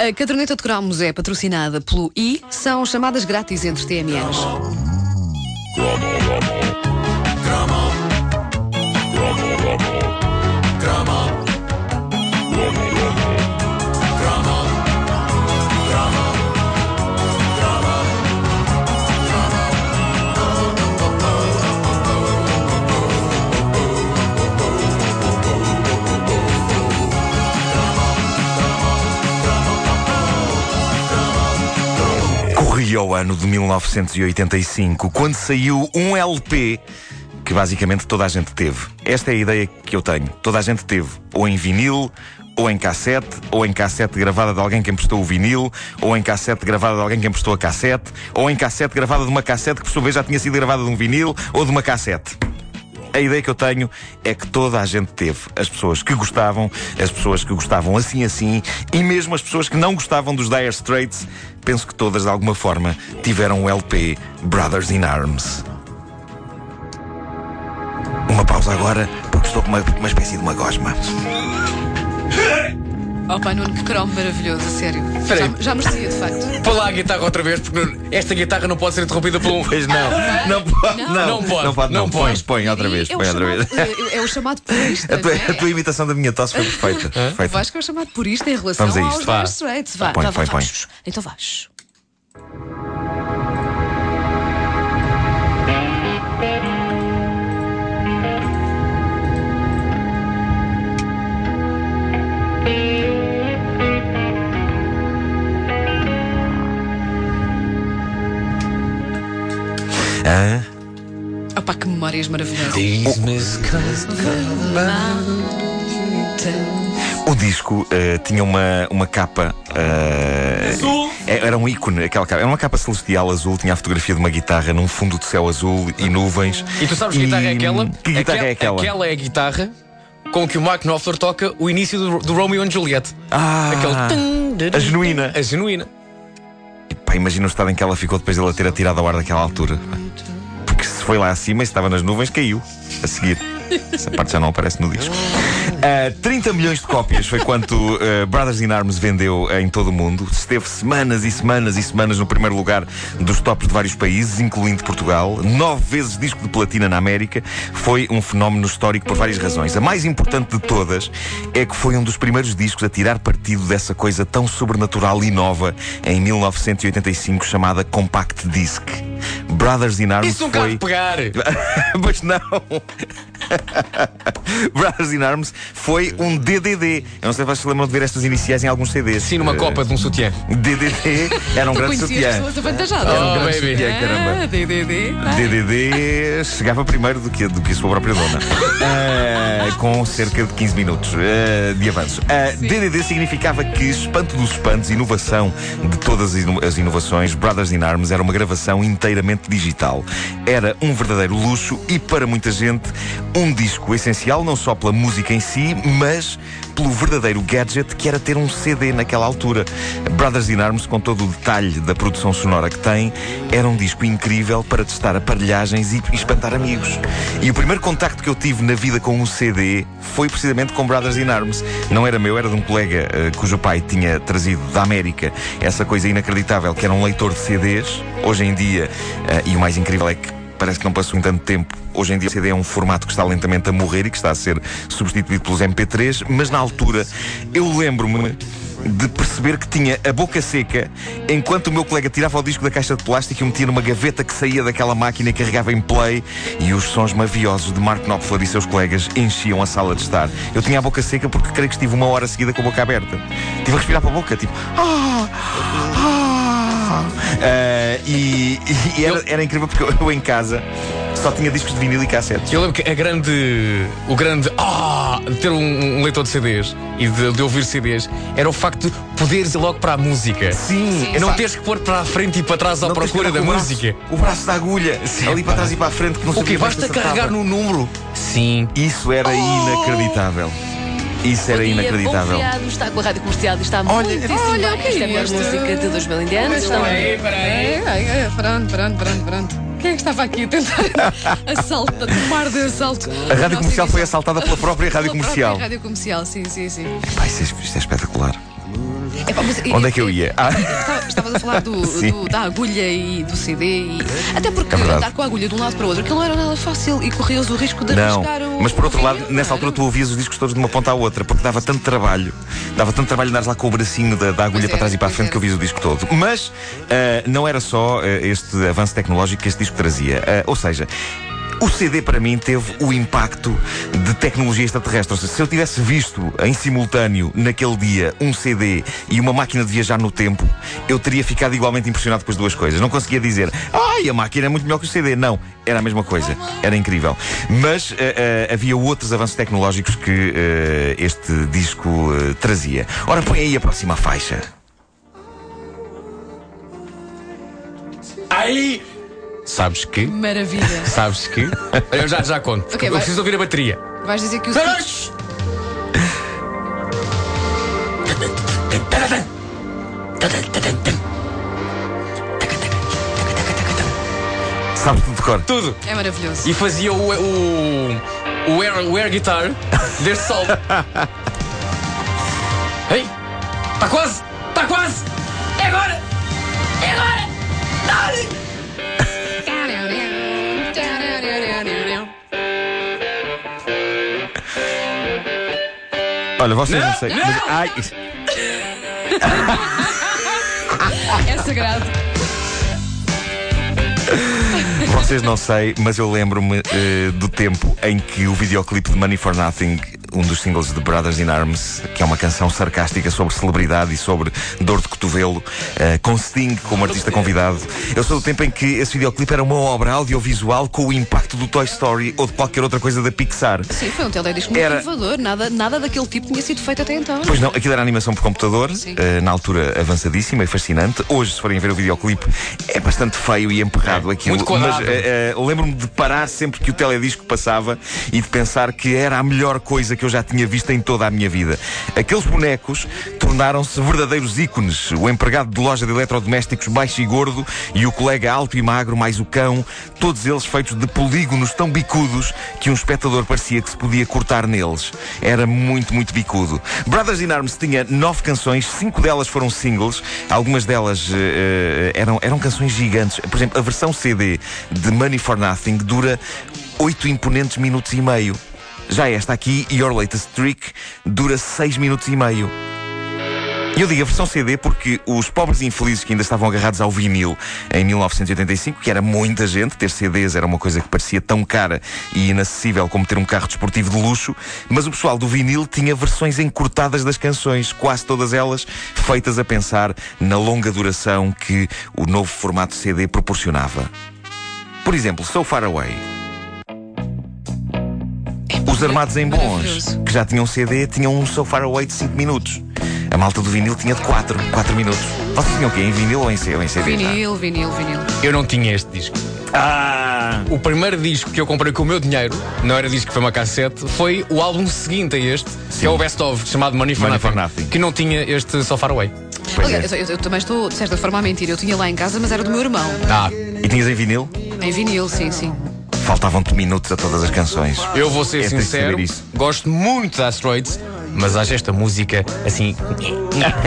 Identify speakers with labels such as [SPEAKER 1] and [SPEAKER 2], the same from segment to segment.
[SPEAKER 1] A caderneta de cromos é patrocinada pelo I, são chamadas grátis entre TMNs.
[SPEAKER 2] Corria o ano de 1985, quando saiu um LP que basicamente toda a gente teve. Esta é a ideia que eu tenho. Toda a gente teve, ou em vinil, ou em cassete, ou em cassete gravada de alguém que emprestou o vinil, ou em cassete gravada de alguém que emprestou a cassete, ou em cassete gravada de uma cassete que por sua vez já tinha sido gravada de um vinil ou de uma cassete. A ideia que eu tenho é que toda a gente teve. As pessoas que gostavam, as pessoas que gostavam assim assim, e mesmo as pessoas que não gostavam dos Dire Straits, penso que todas de alguma forma tiveram o LP Brothers in Arms. Uma pausa agora, porque estou com uma, uma espécie de uma gosma.
[SPEAKER 1] Opa, Nuno, que cromo maravilhoso, a sério.
[SPEAKER 3] Espera aí.
[SPEAKER 1] Já, já merecia, de facto.
[SPEAKER 3] Põe lá a guitarra outra vez, porque esta guitarra não pode ser interrompida por um.
[SPEAKER 2] Pois não, não pode, não,
[SPEAKER 3] Não pode,
[SPEAKER 2] não pode, não,
[SPEAKER 3] não
[SPEAKER 2] põe,
[SPEAKER 3] pode.
[SPEAKER 2] põe outra vez,
[SPEAKER 1] é, o
[SPEAKER 2] põe outra vez.
[SPEAKER 1] chamado, é, é o chamado purista.
[SPEAKER 2] A tua,
[SPEAKER 1] é?
[SPEAKER 2] a tua imitação da minha tosse foi perfeita.
[SPEAKER 1] O
[SPEAKER 2] perfeita.
[SPEAKER 1] Vasco é o chamado purista em relação
[SPEAKER 2] Vamos a
[SPEAKER 1] aos. Dire Straits. Vá,
[SPEAKER 2] Põe,
[SPEAKER 1] vá,
[SPEAKER 2] põe, põe.
[SPEAKER 1] vá. Então vais. Opa, que memórias maravilhosas.
[SPEAKER 2] O disco eh, tinha uma, uma capa. eh, é- Era um ícone, aquela capa. Era uma capa celestial azul, tinha a fotografia de uma guitarra num fundo de céu azul e nuvens.
[SPEAKER 3] E tu sabes que guitarra é aquela?
[SPEAKER 2] Que guitarra é aquela?
[SPEAKER 3] Aquela é a guitarra com que o Mark Knopfler toca o início do, do Romeo and Juliet.
[SPEAKER 2] Ah,
[SPEAKER 3] Aquele.
[SPEAKER 2] a genuína.
[SPEAKER 3] A genuína.
[SPEAKER 2] Pá, imagina o estado em que ela ficou depois de ela ter atirado ao ar daquela altura. Foi lá acima e estava nas nuvens, caiu a seguir. Essa parte já não aparece no disco. Ah, 30 milhões de cópias foi quanto ah, Brothers in Arms vendeu em todo o mundo. Esteve semanas e semanas e semanas no primeiro lugar dos tops de vários países, incluindo Portugal. Nove vezes disco de platina na América. Foi um fenómeno histórico por várias razões. A mais importante de todas é que foi um dos primeiros discos a tirar partido dessa coisa tão sobrenatural e nova em 1985 chamada Compact Disc. Brothers in Arms
[SPEAKER 3] Isso nunca
[SPEAKER 2] foi
[SPEAKER 3] pegar!
[SPEAKER 2] pois não. Brothers in Arms foi um DDD. Eu não sei se vocês se lembram de ver estas iniciais em alguns CDs.
[SPEAKER 3] Sim, numa copa de um sutiã.
[SPEAKER 2] DDD era um grande
[SPEAKER 1] conhecias
[SPEAKER 2] sutiã.
[SPEAKER 1] pessoas avantajadas.
[SPEAKER 2] Era um
[SPEAKER 3] Oh,
[SPEAKER 2] grande
[SPEAKER 3] baby.
[SPEAKER 2] sutiã, caramba.
[SPEAKER 1] Ah, DDD. Ah.
[SPEAKER 2] DDD chegava primeiro do que, do que a sua própria dona, Ah, com cerca de 15 minutos ah, de avanço. Ah, DDD significava que, espanto dos espantos, inovação de todas as inovações, Brothers in Arms era uma gravação inteiramente digital. Era um verdadeiro luxo e, para muita gente, um disco essencial, não só pela música em si, mas pelo verdadeiro gadget que era ter um CD naquela altura. Brothers in Arms, com todo o detalhe da produção sonora que tem, era um disco incrível para testar aparelhagens e espantar amigos. E o primeiro contacto que eu tive na vida com um CD foi precisamente com Brothers in Arms. Não era meu, era de um colega eh, cujo pai tinha trazido da América essa coisa inacreditável que era um leitor de CDs. Hoje em dia, eh, e o mais incrível é que parece que não passou em tanto tempo. Hoje em dia o CD é um formato que está lentamente a morrer e que está a ser substituído pelos MP3, mas na altura eu lembro-me de perceber que tinha a boca seca enquanto o meu colega tirava o disco da caixa de plástico e o metia numa gaveta que saía daquela máquina e carregava em play e os sons maviosos de Mark Knopfler e seus colegas enchiam a sala de estar. Eu tinha a boca seca porque creio que estive uma hora seguida com a boca aberta. Tive a respirar para a boca, tipo. "Ah, ah." Ah, e e era, era incrível porque eu, eu em casa só tinha discos de vinil e cassetes.
[SPEAKER 3] Eu lembro que a grande. O grande. Ah! de ter um, um leitor de CDs e de, de ouvir CDs era o facto de poderes ir logo para a música.
[SPEAKER 2] Sim,
[SPEAKER 3] Não
[SPEAKER 2] pá,
[SPEAKER 3] teres que pôr para a frente e para trás à
[SPEAKER 2] não que
[SPEAKER 3] procura da
[SPEAKER 2] o braço-
[SPEAKER 3] música.
[SPEAKER 2] O braço da agulha, ali para trás e para a frente, que não
[SPEAKER 3] O quê?
[SPEAKER 2] sabia bem
[SPEAKER 3] Basta
[SPEAKER 2] se acertava.
[SPEAKER 3] carregar no número? Sim.
[SPEAKER 2] Isso era inacreditável. Isso era
[SPEAKER 4] dia,
[SPEAKER 2] inacreditável.
[SPEAKER 4] Confiado, está com a Rádio Comercial e está
[SPEAKER 2] Olha,
[SPEAKER 4] muitíssimo
[SPEAKER 1] olha,
[SPEAKER 4] bem.
[SPEAKER 1] o que é
[SPEAKER 4] Esta é a melhor
[SPEAKER 1] isto?
[SPEAKER 4] música de 2010. Estão...
[SPEAKER 1] Ei, ei, Pronto, pronto, pronto, pronto. Quem é que estava aqui a tentar assalto, tomar de assalto?
[SPEAKER 2] A rádio comercial foi assaltada pela própria rádio
[SPEAKER 1] Pela
[SPEAKER 2] comercial.
[SPEAKER 1] própria rádio comercial, sim, sim, sim.
[SPEAKER 2] Pá, isso é, isto é.
[SPEAKER 1] Epá, mas
[SPEAKER 2] Onde é que eu ia? Ah.
[SPEAKER 1] Estava- Estavas a falar do, do- da agulha e do CD e. Até porque
[SPEAKER 2] É verdade.
[SPEAKER 1] andar com a agulha de um lado para o outro, aquilo não era nada fácil e corrias o risco de
[SPEAKER 2] Não,
[SPEAKER 1] arriscar o.
[SPEAKER 2] mas por outro lado,
[SPEAKER 1] vinil,
[SPEAKER 2] nessa altura tu ouvias os discos todos de uma ponta à outra, porque dava tanto trabalho, dava tanto trabalho andares lá com o bracinho da, da agulha
[SPEAKER 1] Pois
[SPEAKER 2] para trás
[SPEAKER 1] era,
[SPEAKER 2] e para a frente que
[SPEAKER 1] era.
[SPEAKER 2] ouvias o disco todo. Mas ah, não era só ah, este avanço tecnológico que este disco trazia. Ah, ou seja, o CD para mim teve o impacto de tecnologia extraterrestre. Ou seja, se eu tivesse visto em simultâneo naquele dia um CD e uma máquina de viajar no tempo, eu teria ficado igualmente impressionado com as duas coisas. Não conseguia dizer, ai, a máquina é muito melhor que o CD. Não, era a mesma coisa. Era incrível. Mas ah, ah, havia outros avanços tecnológicos que ah, este disco trazia. Ora, põe aí a próxima faixa.
[SPEAKER 3] Aí! Sabes que?
[SPEAKER 1] Maravilha.
[SPEAKER 3] Sabes que? Eu já, já conto.
[SPEAKER 1] Ok,
[SPEAKER 3] eu
[SPEAKER 1] vai.
[SPEAKER 3] preciso ouvir a bateria.
[SPEAKER 1] Vais dizer que o.
[SPEAKER 3] Shhh!
[SPEAKER 2] Sabes tudo de cor?
[SPEAKER 3] Tudo!
[SPEAKER 1] É maravilhoso.
[SPEAKER 3] E fazia o, o, o, air, o air guitar deste sol. Ei! Está quase! Está quase! É agora!
[SPEAKER 2] Olha, vocês não,
[SPEAKER 3] Não,
[SPEAKER 2] sei. Mas, ai,
[SPEAKER 1] É sagrado.
[SPEAKER 2] Vocês não sei, mas eu lembro-me eh, do tempo em que o videoclipe de Money for Nothing, um dos singles de Brothers in Arms, que é uma canção sarcástica sobre celebridade e sobre dor de cotovelo, eh, com Sting como artista convidado. Eu sou do tempo em que esse videoclipe era uma obra audiovisual com o impacto do Toy Story ou de qualquer outra coisa da Pixar.
[SPEAKER 1] Sim, foi um teledisco muito
[SPEAKER 2] Era-
[SPEAKER 1] inovador. Nada, nada daquele tipo tinha sido feito até então.
[SPEAKER 2] Pois não, aquilo era animação por computador, eh, na altura avançadíssima e fascinante. Hoje, se forem ver o videoclipe, é bastante feio e emperrado aquilo.
[SPEAKER 3] muito quadrado.
[SPEAKER 2] Mas eh, lembro-me de parar sempre que o teledisco passava e de pensar que era a melhor coisa que eu já tinha visto em toda a minha vida. Aqueles bonecos tornaram-se verdadeiros ícones. O empregado de loja de eletrodomésticos baixo e gordo e o colega alto e magro, mais o cão, todos eles feitos de polígonos tão bicudos que um espectador parecia que se podia cortar neles. Era muito, muito bicudo. Brothers in Arms tinha nove canções, cinco delas foram singles, algumas delas eh, eram, eram canções gigantes. Por exemplo, a versão CD de Money for Nothing dura oito imponentes minutos e meio. Já esta aqui, Your Latest Trick, dura seis minutos e meio. Eu digo a versão CD porque os pobres infelizes que ainda estavam agarrados ao vinil em 1985, que era muita gente, ter CDs era uma coisa que parecia tão cara e inacessível como ter um carro desportivo de luxo, mas o pessoal do vinil tinha versões encurtadas das canções, quase todas elas feitas a pensar na longa duração que o novo formato CD proporcionava. Por exemplo, So Far Away. Os Armados em Bons, que já tinham CD, tinham um So Far Away de 5 minutos. A malta do vinil tinha de 4, 4 minutos. Vocês tinham o quê? Em vinil ou em, CD?
[SPEAKER 1] Vinil, vinil, vinil.
[SPEAKER 3] Eu não tinha este disco.
[SPEAKER 2] Ah!
[SPEAKER 3] O primeiro disco que eu comprei com o meu dinheiro, não era disco, foi uma cassete, foi o álbum seguinte a este, que é o Best of, chamado Money for,
[SPEAKER 2] Money for
[SPEAKER 3] Nothing,
[SPEAKER 2] Nothing.
[SPEAKER 3] que não tinha este So Far Away.
[SPEAKER 2] Pois
[SPEAKER 1] Aliás,
[SPEAKER 2] é.
[SPEAKER 1] eu, eu também estou, de certa forma, a mentir. Eu tinha lá em casa, mas era do meu irmão.
[SPEAKER 3] Ah,
[SPEAKER 2] E tinhas em vinil?
[SPEAKER 1] Em vinil, sim, sim.
[SPEAKER 2] Faltavam-te minutos a todas as canções.
[SPEAKER 3] eu vou ser
[SPEAKER 2] É
[SPEAKER 3] sincero, gosto muito da Asteroids, mas acho esta música assim.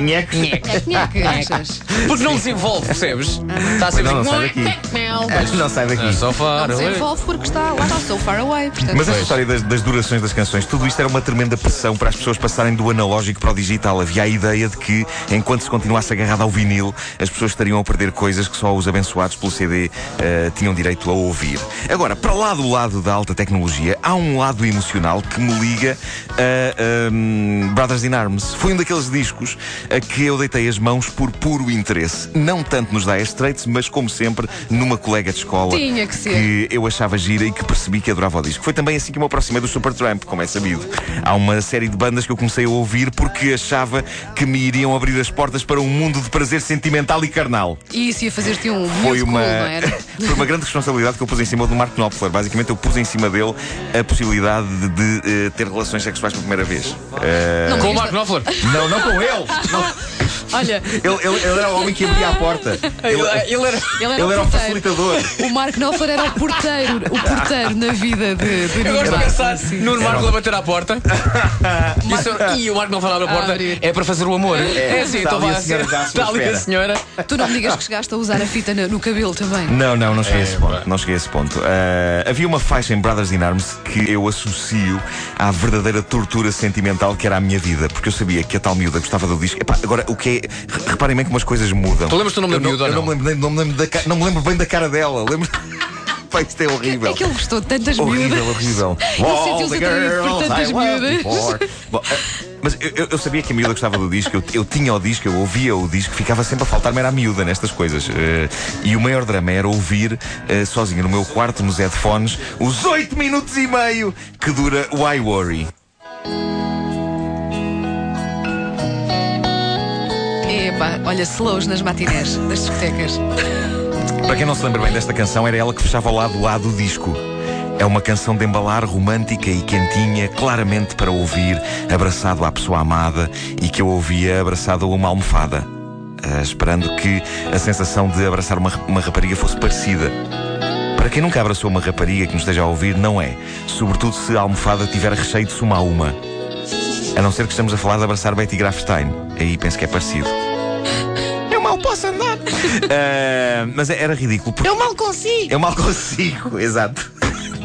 [SPEAKER 1] Nheque, achas?
[SPEAKER 3] Porque não desenvolve, percebes? Está sempre
[SPEAKER 2] Não, não sai
[SPEAKER 3] assim.
[SPEAKER 2] daqui. Não sai daqui.
[SPEAKER 3] Ah, So
[SPEAKER 1] Não
[SPEAKER 3] far away.
[SPEAKER 1] desenvolve porque está lá, está so far away. Portanto,
[SPEAKER 2] Mas esta
[SPEAKER 3] Pois.
[SPEAKER 2] história das, das durações das canções, tudo isto era uma tremenda pressão para as pessoas passarem do analógico para o digital. Havia a ideia de que, enquanto se continuasse agarrado ao vinil, as pessoas estariam a perder coisas que só os abençoados pelo CD eh, tinham direito a ouvir. Agora, para lá do lado da alta tecnologia, há um lado emocional que me liga a um, Brothers in Arms. Foi um daqueles discos a que eu deitei as mãos por puro interesse. Não tanto nos Dire Straits, mas como sempre, numa colega de escola
[SPEAKER 1] Tinha que ser.
[SPEAKER 2] que eu achava gira e que percebi que adorava o disco. Foi também assim que me aproximei do Supertramp, como é sabido. Há uma série de bandas que eu comecei a ouvir porque achava que me iriam abrir as portas para um mundo de prazer sentimental e carnal.
[SPEAKER 1] E isso ia fazer-te um
[SPEAKER 2] Foi uma,
[SPEAKER 1] era?
[SPEAKER 2] foi uma grande responsabilidade que eu pus em cima do Mark Knopfler. Basicamente, eu pus em cima dele a possibilidade de, de, eh, ter relações sexuais pela primeira vez. Eh,
[SPEAKER 1] Não,
[SPEAKER 3] Com o Mark Knopfler.
[SPEAKER 2] não, não com ele! Não.
[SPEAKER 1] Olha,
[SPEAKER 2] Ele, ele- ele era o homem que abria a porta. Ele,
[SPEAKER 3] Ele, era.
[SPEAKER 1] ele era,
[SPEAKER 2] era o facilitador.
[SPEAKER 1] O Marco Knopfler era o porteiro, o porteiro na vida de, de
[SPEAKER 3] Eu gosto de pensar
[SPEAKER 1] Marco, sim.
[SPEAKER 3] Nuno Marco a bater à porta. E o Marco não falava a porta.
[SPEAKER 1] abrir.
[SPEAKER 3] É para fazer o amor. É, assim,
[SPEAKER 2] está
[SPEAKER 3] então
[SPEAKER 2] a senhora
[SPEAKER 3] assim. Está ali a senhora.
[SPEAKER 1] Tu não me digas que chegaste a usar a fita no, no cabelo também.
[SPEAKER 2] Não, não, não cheguei a esse
[SPEAKER 3] É,
[SPEAKER 2] ponto. Não cheguei a esse ponto. Ah, havia uma faixa em Brothers in Arms que eu associo à verdadeira tortura sentimental que era a minha vida, porque eu sabia que a tal miúda gostava do disco. Epá, agora, o que é. Re- Reparem bem como as coisas mudam.
[SPEAKER 3] Tu lembras-te do nome
[SPEAKER 2] eu
[SPEAKER 3] da miúda
[SPEAKER 2] Eu não
[SPEAKER 3] não?
[SPEAKER 2] me lembro, nem- não, me lembro da não me lembro bem da cara dela. Lembro. Pá, isto é horrível.
[SPEAKER 1] É que ele gostou de tantas
[SPEAKER 2] Horrível,
[SPEAKER 1] miúdas.
[SPEAKER 2] horrível.
[SPEAKER 1] sentiu-se atraído por tantas miúdas.
[SPEAKER 2] Bom, eh, mas eu, eu- sabia que a miúda gostava do disco, eu, eu tinha o disco, eu ouvia o disco, ficava sempre a faltar-me era a miúda nestas coisas. Eh, e o maior drama era ouvir eh, sozinho no meu quarto, nos headphones, os 8 minutos e meio que dura o I Worry.
[SPEAKER 1] Epá, olha, slows nas matinés das discotecas.
[SPEAKER 2] Para quem não se lembra bem desta canção, era ela que fechava ao lado A do disco. É uma canção de embalar romântica e quentinha, claramente para ouvir abraçado à pessoa amada e que eu ouvia abraçado a uma almofada, ah, esperando que a sensação de abraçar uma, uma rapariga fosse parecida. Para quem nunca abraçou uma rapariga que nos esteja a ouvir, não é. Sobretudo se a almofada tiver recheio de suma a uma. A não ser que estamos a falar de abraçar Betty Grafstein. Aí penso que é parecido. Eu mal posso andar. Ah, mas era ridículo. Porque...
[SPEAKER 1] Eu mal consigo.
[SPEAKER 2] Eu mal consigo, exato.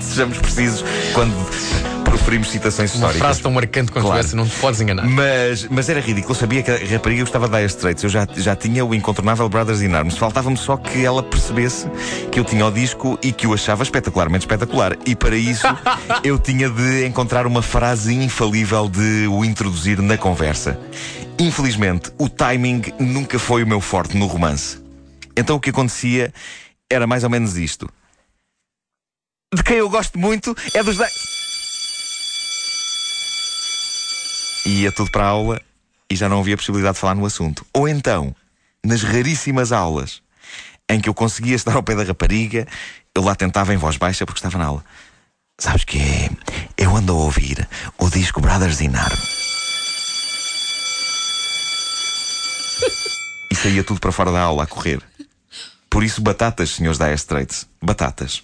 [SPEAKER 2] Sejamos precisos quando proferimos citações
[SPEAKER 3] Uma
[SPEAKER 2] históricas.
[SPEAKER 3] frase tão marcante quanto
[SPEAKER 2] Claro.
[SPEAKER 3] essa, não te podes enganar.
[SPEAKER 2] Mas, mas era ridículo, eu sabia que a rapariga gostava de Dire Straits. Eu já, já tinha o incontornável Brothers in Arms. Faltava-me só que ela percebesse que eu tinha o disco e que o achava espetacularmente espetacular. E para isso eu tinha de encontrar uma frase infalível de o introduzir na conversa. Infelizmente, o timing nunca foi o meu forte no romance. Então o que acontecia era mais ou menos isto. De quem eu gosto muito é dos. E ia tudo para a aula e já não havia possibilidade de falar no assunto. Ou então, nas raríssimas aulas em que eu conseguia estar ao pé da rapariga, eu lá tentava em voz baixa porque estava na aula. Sabes que? Eu ando a ouvir o disco Brothers in Arms. Saía tudo para fora da aula a correr. Por isso, batatas, senhores da Dire Straits. Batatas.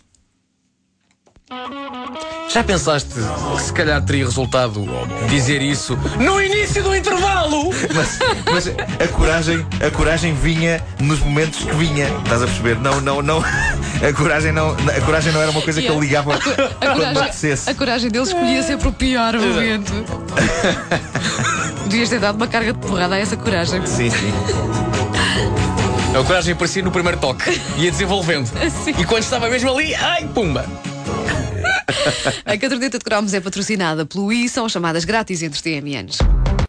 [SPEAKER 3] Já pensaste que se calhar teria resultado dizer isso no início do intervalo?
[SPEAKER 2] Mas, mas a coragem, a coragem vinha nos momentos que vinha. Estás a perceber? Não, não, não. A coragem não, a coragem não era uma coisa que eu ligava
[SPEAKER 1] A,
[SPEAKER 2] quando me
[SPEAKER 1] coragem, a coragem deles escolhia sempre o pior momento. Devias ter dado uma carga de porrada a essa coragem.
[SPEAKER 2] Sim, sim.
[SPEAKER 3] A coragem aparecia no primeiro toque, ia desenvolvendo.
[SPEAKER 1] Sim.
[SPEAKER 3] E quando estava mesmo ali, ai, pumba!
[SPEAKER 1] A caderneta de cromos é patrocinada pelo I, são chamadas grátis entre TMNs.